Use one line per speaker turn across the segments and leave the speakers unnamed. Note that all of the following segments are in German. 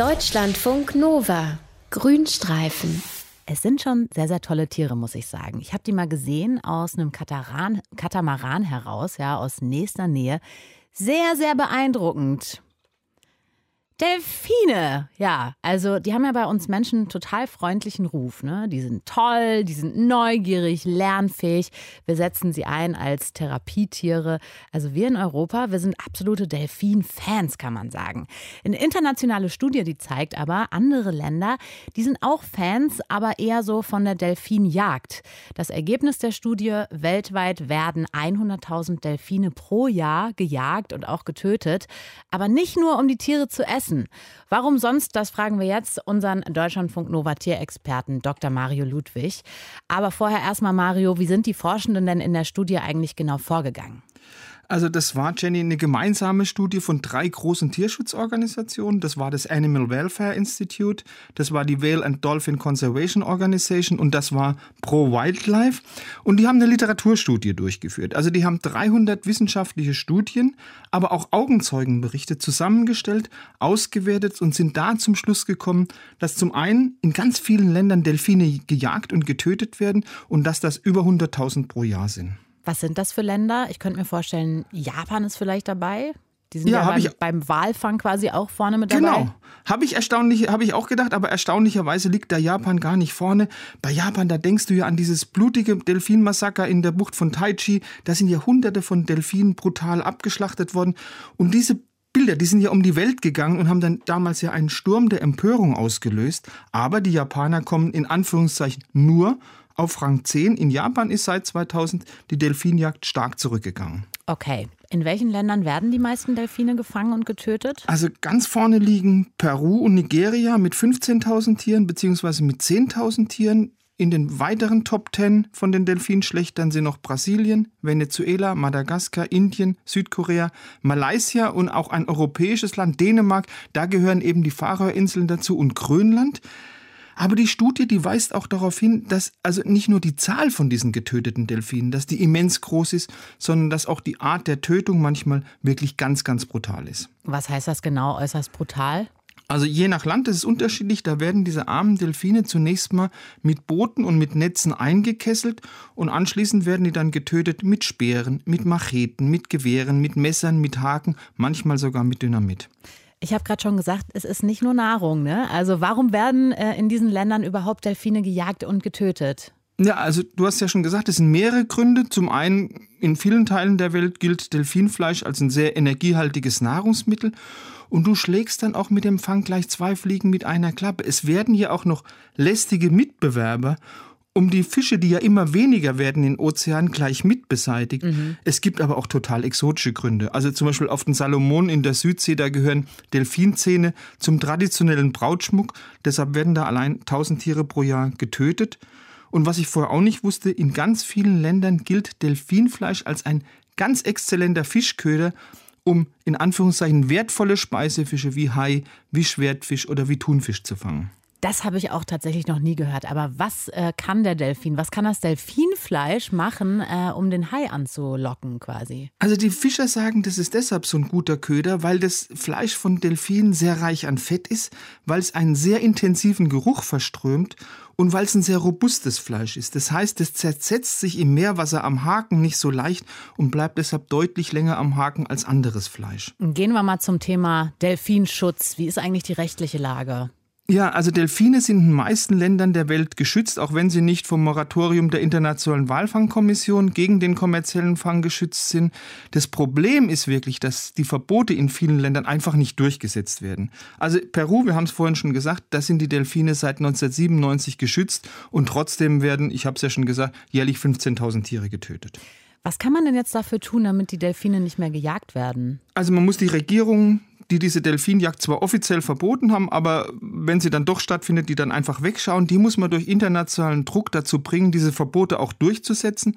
Deutschlandfunk Nova. Grünstreifen.
Es sind schon sehr, sehr tolle Tiere, muss ich sagen. Ich habe die mal gesehen aus einem Kataran, Katamaran heraus, ja, aus nächster Nähe. Sehr, sehr beeindruckend. Delfine, ja, also die haben ja bei uns Menschen einen total freundlichen Ruf. Ne? Die sind toll, die sind neugierig, lernfähig. Wir setzen sie ein als Therapietiere. Also wir in Europa, wir sind absolute Delfin-Fans, kann man sagen. Eine internationale Studie, die zeigt aber, andere Länder, die sind auch Fans, aber eher so von der Delfinjagd. Das Ergebnis der Studie, weltweit werden 100.000 Delfine pro Jahr gejagt und auch getötet. Aber nicht nur, um die Tiere zu essen. Essen. Warum sonst, das fragen wir jetzt unseren Deutschlandfunk Nova Tierexperten Dr. Mario Ludwig. Aber vorher erstmal Mario, wie sind die Forschenden denn in der Studie eigentlich genau vorgegangen?
Also das war, Jenny, eine gemeinsame Studie von drei großen Tierschutzorganisationen. Das war das Animal Welfare Institute, das war die Whale and Dolphin Conservation Organization und das war Pro Wildlife. Und die haben eine Literaturstudie durchgeführt. Also die haben 300 wissenschaftliche Studien, aber auch Augenzeugenberichte zusammengestellt, ausgewertet und sind da zum Schluss gekommen, dass zum einen in ganz vielen Ländern Delfine gejagt und getötet werden und dass das über 100.000 pro Jahr sind.
Was sind das für Länder? Ich könnte mir vorstellen, Japan ist vielleicht dabei. Die sind ja, ja beim, ich, beim, Walfang quasi auch vorne mit dabei.
Genau. Habe ich erstaunlich, habe ich auch gedacht, aber erstaunlicherweise liegt da Japan gar nicht vorne. Bei Japan, da denkst du ja an dieses blutige Delfinmassaker in der Bucht von Taichi. Da sind ja hunderte von Delfinen brutal abgeschlachtet worden. Und diese Bilder, die sind ja um die Welt gegangen und haben dann damals ja einen Sturm der Empörung ausgelöst. Aber die Japaner kommen in Anführungszeichen nur auf Rang 10. In Japan ist seit 2000 die Delfinjagd stark zurückgegangen.
Okay. In welchen Ländern werden die meisten Delfine gefangen und getötet?
Also ganz vorne liegen Peru und Nigeria mit 15.000 Tieren beziehungsweise mit 10.000 Tieren. In den weiteren Top 10 von den Delfinschlechtern sind noch Brasilien, Venezuela, Madagaskar, Indien, Südkorea, Malaysia und auch ein europäisches Land, Dänemark. Da gehören eben die Färöerinseln dazu und Grönland. Aber die Studie, die weist auch darauf hin, dass also nicht nur die Zahl von diesen getöteten Delfinen, dass die immens groß ist, sondern dass auch die Art der Tötung manchmal wirklich ganz, ganz brutal ist.
Was heißt das genau, äußerst brutal?
Also je nach Land ist es unterschiedlich. Da werden diese armen Delfine zunächst mal mit Booten und mit Netzen eingekesselt und anschließend werden die dann getötet mit Speeren, mit Macheten, mit Gewehren, mit Messern, mit Haken, manchmal sogar mit Dynamit.
Ich habe gerade schon gesagt, es ist nicht nur Nahrung. Ne? Also warum werden äh, in diesen Ländern überhaupt Delfine gejagt und getötet?
Ja, also du hast ja schon gesagt, es sind mehrere Gründe. Zum einen, in vielen Teilen der Welt gilt Delfinfleisch als ein sehr energiehaltiges Nahrungsmittel. Und du schlägst dann auch mit dem Fang gleich zwei Fliegen mit einer Klappe. Es werden hier auch noch lästige Mitbewerber um die Fische, die ja immer weniger werden in Ozeanen, gleich mit beseitigt. Mhm. Es gibt aber auch total exotische Gründe. Also zum Beispiel auf den Salomonen in der Südsee, da gehören Delfinzähne zum traditionellen Brautschmuck. Deshalb werden da allein 1000 Tiere pro Jahr getötet. Und was ich vorher auch nicht wusste, in ganz vielen Ländern gilt Delfinfleisch als ein ganz exzellenter Fischköder, um in Anführungszeichen wertvolle Speisefische wie Hai, wie Schwertfisch oder wie Thunfisch zu fangen.
Das habe ich auch tatsächlich noch nie gehört. Aber was äh, kann der Delfin? Was kann das Delfinfleisch machen, äh, um den Hai anzulocken quasi?
Also die Fischer sagen, das ist deshalb so ein guter Köder, weil das Fleisch von Delfinen sehr reich an Fett ist, weil es einen sehr intensiven Geruch verströmt und weil es ein sehr robustes Fleisch ist. Das heißt, es zersetzt sich im Meerwasser am Haken nicht so leicht und bleibt deshalb deutlich länger am Haken als anderes Fleisch.
Gehen wir mal zum Thema Delfinschutz. Wie ist eigentlich die rechtliche Lage?
Ja, also Delfine sind in den meisten Ländern der Welt geschützt, auch wenn sie nicht vom Moratorium der Internationalen Walfangkommission gegen den kommerziellen Fang geschützt sind. Das Problem ist wirklich, dass die Verbote in vielen Ländern einfach nicht durchgesetzt werden. Also Peru, wir haben es vorhin schon gesagt, da sind die Delfine seit 1997 geschützt und trotzdem werden, ich habe es ja schon gesagt, jährlich 15.000 Tiere getötet.
Was kann man denn jetzt dafür tun, damit die Delfine nicht mehr gejagt werden?
Also man muss die Regierung die diese Delfinjagd zwar offiziell verboten haben, aber wenn sie dann doch stattfindet, die dann einfach wegschauen, die muss man durch internationalen Druck dazu bringen, diese Verbote auch durchzusetzen.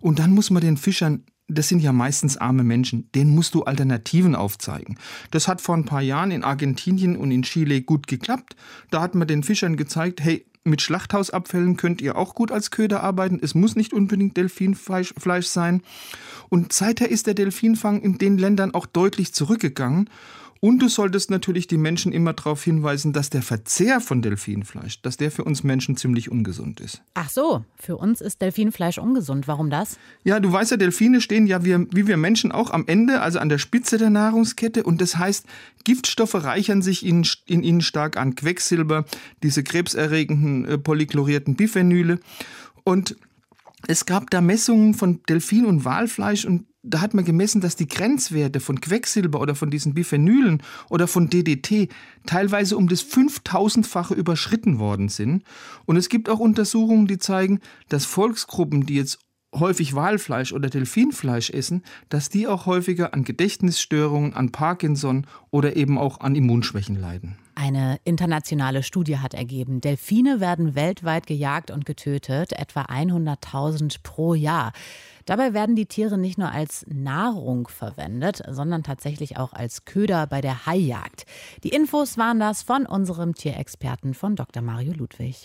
Und dann muss man den Fischern das sind ja meistens arme Menschen, denen musst du Alternativen aufzeigen. Das hat vor ein paar Jahren in Argentinien und in Chile gut geklappt. Da hat man den Fischern gezeigt, hey, mit Schlachthausabfällen könnt ihr auch gut als Köder arbeiten. Es muss nicht unbedingt Delfinfleisch sein. Und seither ist der Delfinfang in den Ländern auch deutlich zurückgegangen. Und du solltest natürlich die Menschen immer darauf hinweisen, dass der Verzehr von Delfinfleisch, dass der für uns Menschen ziemlich ungesund ist.
Ach so, für uns ist Delfinfleisch ungesund. Warum das?
Ja, du weißt ja, Delfine stehen ja wie, wie wir Menschen auch am Ende, also an der Spitze der Nahrungskette. Und das heißt, Giftstoffe reichern sich in, in ihnen stark an Quecksilber, diese krebserregenden äh, polychlorierten Biphenyle. Und es gab da Messungen von Delfin- und Walfleisch und da hat man gemessen, dass die Grenzwerte von Quecksilber oder von diesen Biphenylen oder von DDT teilweise um das 5000-fache überschritten worden sind. Und es gibt auch Untersuchungen, die zeigen, dass Volksgruppen, die jetzt häufig Walfleisch oder Delfinfleisch essen, dass die auch häufiger an Gedächtnisstörungen, an Parkinson oder eben auch an Immunschwächen leiden.
Eine internationale Studie hat ergeben, Delfine werden weltweit gejagt und getötet, etwa 100.000 pro Jahr. Dabei werden die Tiere nicht nur als Nahrung verwendet, sondern tatsächlich auch als Köder bei der Haijagd. Die Infos waren das von unserem Tierexperten von Dr. Mario Ludwig.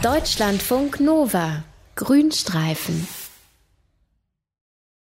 Deutschlandfunk Nova Grünstreifen